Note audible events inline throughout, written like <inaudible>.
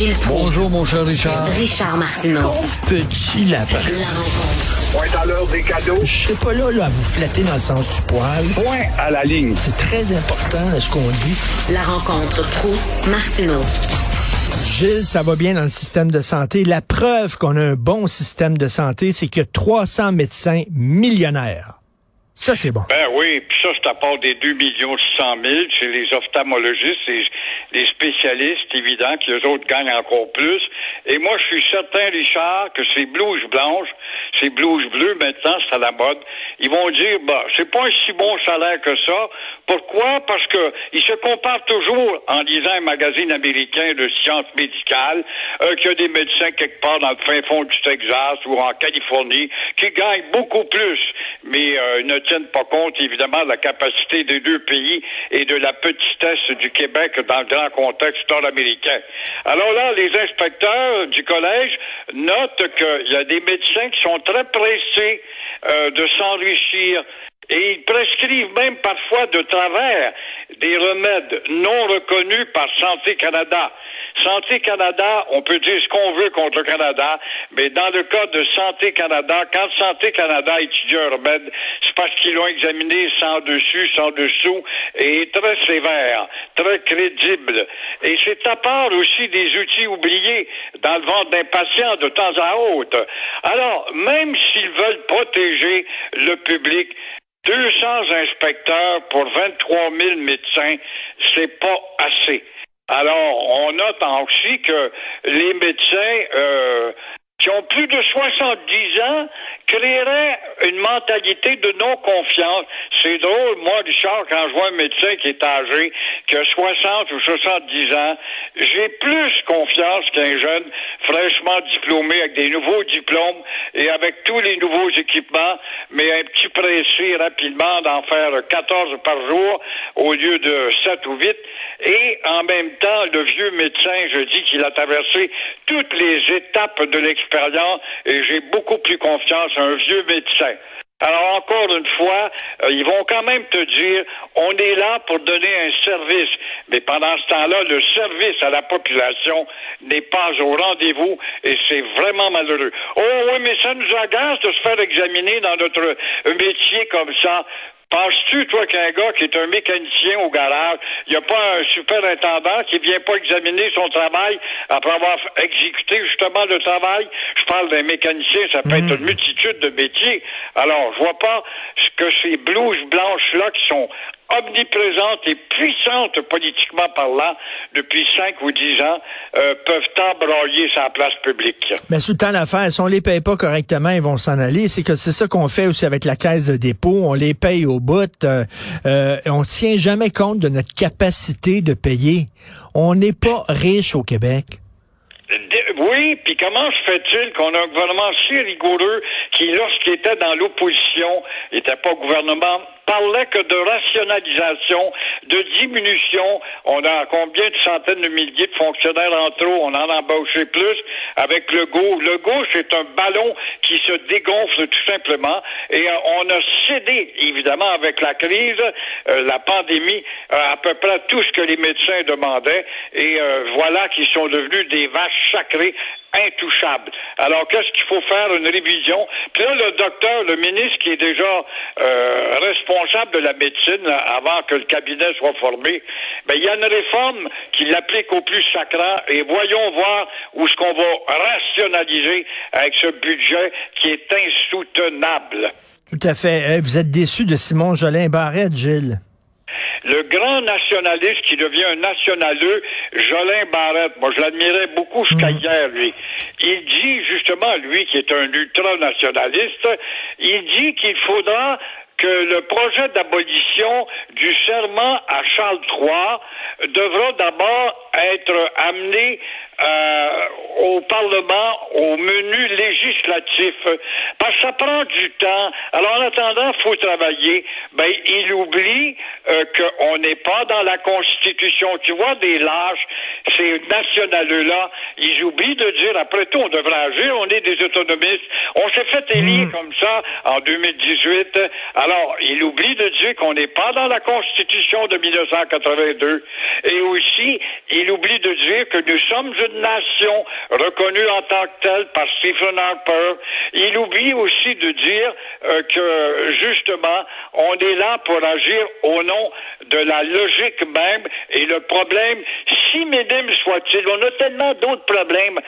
Gilles Proulx. Bonjour, mon cher Richard. Richard Martineau. Petit lapin. La rencontre. Point à l'heure des cadeaux. Je serai pas là, là à vous flatter dans le sens du poil. Point à la ligne. C'est très important là, ce qu'on dit. La rencontre pro martineau Gilles, ça va bien dans le système de santé. La preuve qu'on a un bon système de santé, c'est qu'il y a 300 médecins millionnaires. Ça, c'est bon. Ben oui, puis ça, c'est à part des 2 millions 600 000 chez les ophtalmologistes et les spécialistes, évident, que les autres gagnent encore plus. Et moi, je suis certain, Richard, que ces blouses blanches, ces blouses bleues, maintenant, c'est à la mode, ils vont dire, bah, c'est pas un si bon salaire que ça. Pourquoi? Parce que ils se comparent toujours en lisant un magazine américain de sciences médicales, euh, qu'il y a des médecins quelque part dans le fin fond du Texas ou en Californie qui gagnent beaucoup plus, mais euh, ne tiennent pas compte, évidemment, de la capacité des deux pays et de la petitesse du Québec dans le grand contexte nord-américain. Alors là, les inspecteurs du collège notent qu'il y a des médecins qui sont très pressés euh, de s'enrichir et ils prescrivent même parfois de travers des remèdes non reconnus par Santé Canada. Santé Canada, on peut dire ce qu'on veut contre le Canada, mais dans le cas de Santé Canada, quand Santé Canada étudie un remède, c'est parce qu'ils l'ont examiné sans dessus, sans dessous, et très sévère, très crédible. Et c'est à part aussi des outils oubliés dans le ventre d'un patient de temps à autre. Alors, même s'ils veulent protéger le public, 200 inspecteurs pour 23 000 médecins, c'est pas assez. Alors, on note aussi que les médecins euh, qui ont plus de 70 ans créeraient une mentalité de non-confiance. C'est drôle, moi, Richard, quand je vois un médecin qui est âgé, qui a 60 ou 70 ans, j'ai plus confiance qu'un jeune fraîchement diplômé avec des nouveaux diplômes et avec tous les nouveaux équipements, mais un petit pressé rapidement d'en faire 14 par jour au lieu de 7 ou 8. Et en même temps, le vieux médecin, je dis qu'il a traversé toutes les étapes de l'expérience et j'ai beaucoup plus confiance à un vieux médecin. Alors encore une fois, euh, ils vont quand même te dire, on est là pour donner un service, mais pendant ce temps-là, le service à la population n'est pas au rendez-vous et c'est vraiment malheureux. Oh oui, mais ça nous agace de se faire examiner dans notre métier comme ça. Penses-tu, toi, qu'un gars qui est un mécanicien au garage, il n'y a pas un superintendant qui vient pas examiner son travail après avoir exécuté justement le travail? Je parle d'un mécanicien, ça peut être une multitude de métiers. Alors, je vois pas ce que ces blouses blanches-là qui sont omniprésentes et puissantes politiquement parlant depuis cinq ou dix ans euh, peuvent embroyer sa place publique. Mais sous le temps l'affaire, si on les paye pas correctement, ils vont s'en aller. C'est que c'est ça qu'on fait aussi avec la caisse de dépôt. On les paye au bout. Euh, euh, on tient jamais compte de notre capacité de payer. On n'est pas riche au Québec. Oui, puis comment se fait-il qu'on a un gouvernement si rigoureux qui, lorsqu'il était dans l'opposition, n'était pas gouvernement, parlait que de rationalisation, de diminution. On a combien de centaines de milliers de fonctionnaires en trop, on en a embauché plus avec le go. Le go, c'est un ballon qui se dégonfle tout simplement et euh, on a cédé, évidemment, avec la crise, euh, la pandémie, euh, à peu près tout ce que les médecins demandaient et voilà qu'ils sont devenus des vaches sacrées intouchables. Alors, qu'est-ce qu'il faut faire? Une révision. Puis là, le docteur, le ministre qui est déjà responsable de la médecine avant que le cabinet soit formé, ben, il y a une réforme qui l'applique au plus sacrant et voyons voir où est-ce qu'on va rationaliser avec ce budget qui est insoutenable. Tout à fait. Eh, Vous êtes déçu de Simon Jolin Barrette, Gilles? Le grand nationaliste qui devient un nationaleux, Jolin Barrette, moi je l'admirais beaucoup jusqu'à hier, lui. Il dit justement, lui qui est un ultra-nationaliste, il dit qu'il faudra que le projet d'abolition du serment à Charles III devra d'abord être amené euh, au Parlement, au menu législatif, parce que ça prend du temps. Alors en attendant, il faut travailler. Ben, il oublie euh, qu'on n'est pas dans la Constitution. Tu vois, des lâches, ces nationaleux-là, ils oublient de dire, après tout, on devrait agir, on est des autonomistes. On s'est fait élire comme ça en 2018. Alors, il oublie de dire qu'on n'est pas dans la Constitution de 1982. Et aussi, il oublie de dire que nous sommes une nation reconnue en tant que telle par Stephen Harper. Il oublie aussi de dire euh, que, justement, on est là pour agir au nom de la logique même et le problème, si minime soit-il, on a tellement d'autres problèmes.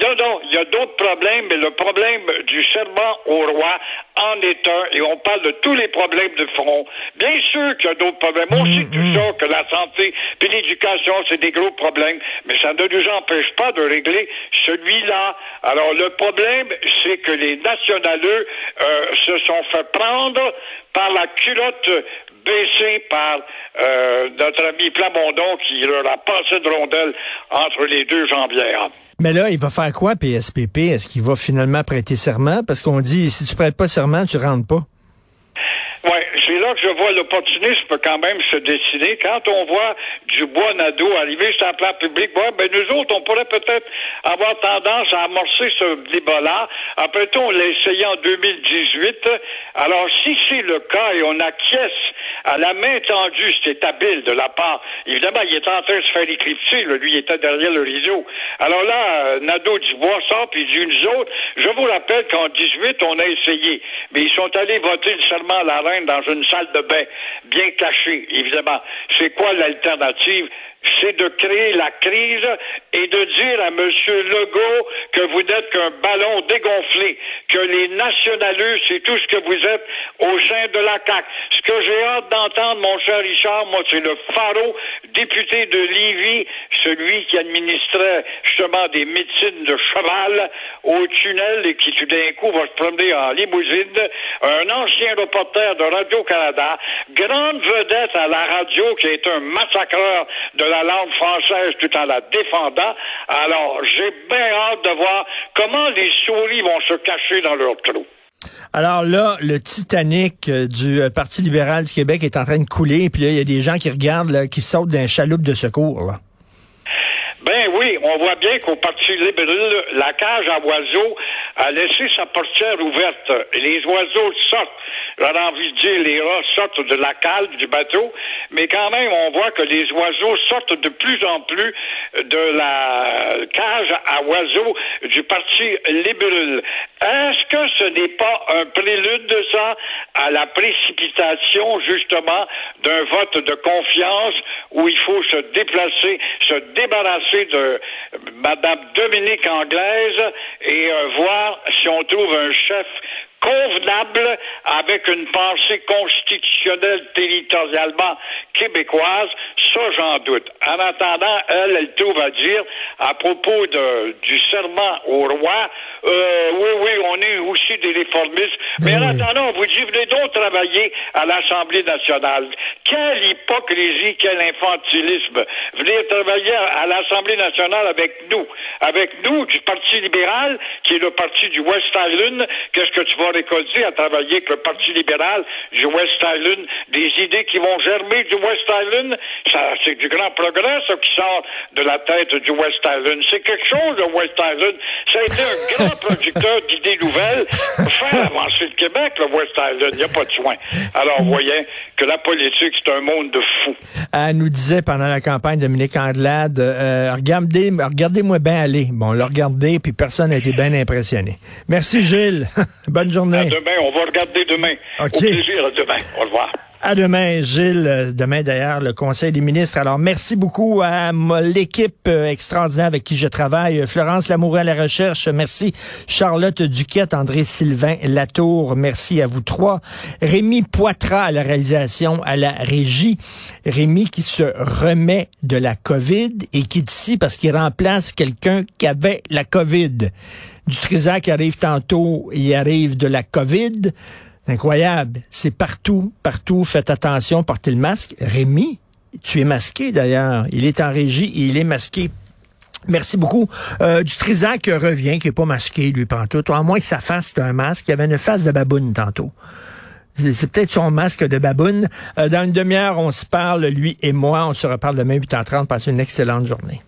Non, non, il y a d'autres problèmes, mais le problème du serment au roi en est un, et on parle de tous les problèmes de front. Bien sûr qu'il y a d'autres problèmes. On sait ça, que la santé puis l'éducation, c'est des gros problèmes, mais ça ne nous empêche pas de régler celui-là. Alors, le problème, c'est que les nationaleux euh, se sont fait prendre par la culotte baissée par euh, notre ami Plamondon qui leur a passé de rondelle entre les deux jambières. Mais là, il va faire quoi, PSPP? Est-ce qu'il va finalement prêter serment? Parce qu'on dit, si tu prêtes pas serment, tu rentres pas. Oui, c'est là que je vois l'opportunisme quand même se dessiner. Quand on voit du bois Nadeau arriver sur la place publique, ben nous autres, on pourrait peut-être avoir tendance à amorcer ce débat-là. Après tout, on l'a essayé en 2018. Alors, si c'est le cas et on acquiesce à la main tendue, c'était habile de la part, évidemment, il est en train de se faire éclipser, là. lui, il était derrière le rideau. Alors là, Nadeau du bois sort, puis nous autres, je vous rappelle qu'en 18, on a essayé, mais ils sont allés voter le serment à la reine dans une salle de bain, bien cachée, évidemment. C'est quoi l'alternative? c'est de créer la crise et de dire à M. Legault que vous n'êtes qu'un ballon dégonflé, que les nationaleux, c'est tout ce que vous êtes au sein de la CAQ. Ce que j'ai hâte d'entendre, mon cher Richard, moi, c'est le pharaon député de Lévis, celui qui administrait justement des médecines de cheval au tunnel et qui tout d'un coup va se promener en limousine, un ancien reporter de Radio-Canada, grande vedette à la radio qui est un massacreur de la langue française tout en la défendant. Alors, j'ai bien hâte de voir comment les souris vont se cacher dans leur trou. Alors là, le Titanic euh, du euh, Parti libéral du Québec est en train de couler, puis là, il y a des gens qui regardent, là, qui sautent d'un chaloupe de secours. Là. Ben oui, on voit bien qu'au Parti libéral, la cage à oiseaux a laissé sa portière ouverte. Et les oiseaux sortent. J'aurais envie de dire, les rats sortent de la cale du bateau, mais quand même, on voit que les oiseaux sortent de plus en plus de la à oiseaux du Parti libéral. Est-ce que ce n'est pas un prélude de ça à la précipitation, justement, d'un vote de confiance où il faut se déplacer, se débarrasser de Madame Dominique Anglaise et euh, voir si on trouve un chef convenable avec une pensée constitutionnelle territorialement québécoise, ça j'en doute. En attendant, elle, elle trouve à dire à propos de, du serment au roi, euh, oui, oui, on est aussi des réformistes, mais, en attendant, on vous dit, venez donc travailler à l'Assemblée nationale. Quelle hypocrisie, quel infantilisme. Venir travailler à l'Assemblée nationale avec nous, avec nous du Parti libéral, qui est le parti du West Island, qu'est-ce que tu vas récolter à travailler avec le Parti libéral du West Island, des idées qui vont germer du West Island, c'est du grand progrès, ça, qui sort de la tête du West Island. C'est quelque chose, le West Island. Ça a été un grand producteur d'idées nouvelles pour faire avancer le Québec, le West Island. Il n'y a pas de soin. Alors, voyez que la politique, c'est un monde de fous. Elle nous disait pendant la campagne Dominique Anglade, euh, regardez, regardez-moi bien aller. Bon, on l'a regardé, puis personne n'a été bien impressionné. Merci, Gilles. <laughs> Bonne journée. À demain, on va regarder demain. OK. Au plaisir, à demain. Au revoir. À demain, Gilles. Demain, d'ailleurs, le Conseil des ministres. Alors, merci beaucoup à l'équipe euh, extraordinaire avec qui je travaille. Euh, Florence Lamoureux à la recherche. Merci. Charlotte Duquette, André Sylvain Latour. Merci à vous trois. Rémi Poitras à la réalisation, à la régie. Rémi qui se remet de la COVID et qui est ici parce qu'il remplace quelqu'un qui avait la COVID. Du Trisac arrive tantôt, il arrive de la COVID. Incroyable. C'est partout, partout. Faites attention, portez le masque. Rémi, tu es masqué d'ailleurs. Il est en régie et il est masqué. Merci beaucoup. Euh, du Trisac revient, qui est pas masqué, lui, pantoute. À moins que sa face, c'est un masque. Il avait une face de baboune tantôt. C'est c'est peut-être son masque de baboune. Euh, dans une demi-heure, on se parle, lui et moi. On se reparle demain 8h30. Passez une excellente journée.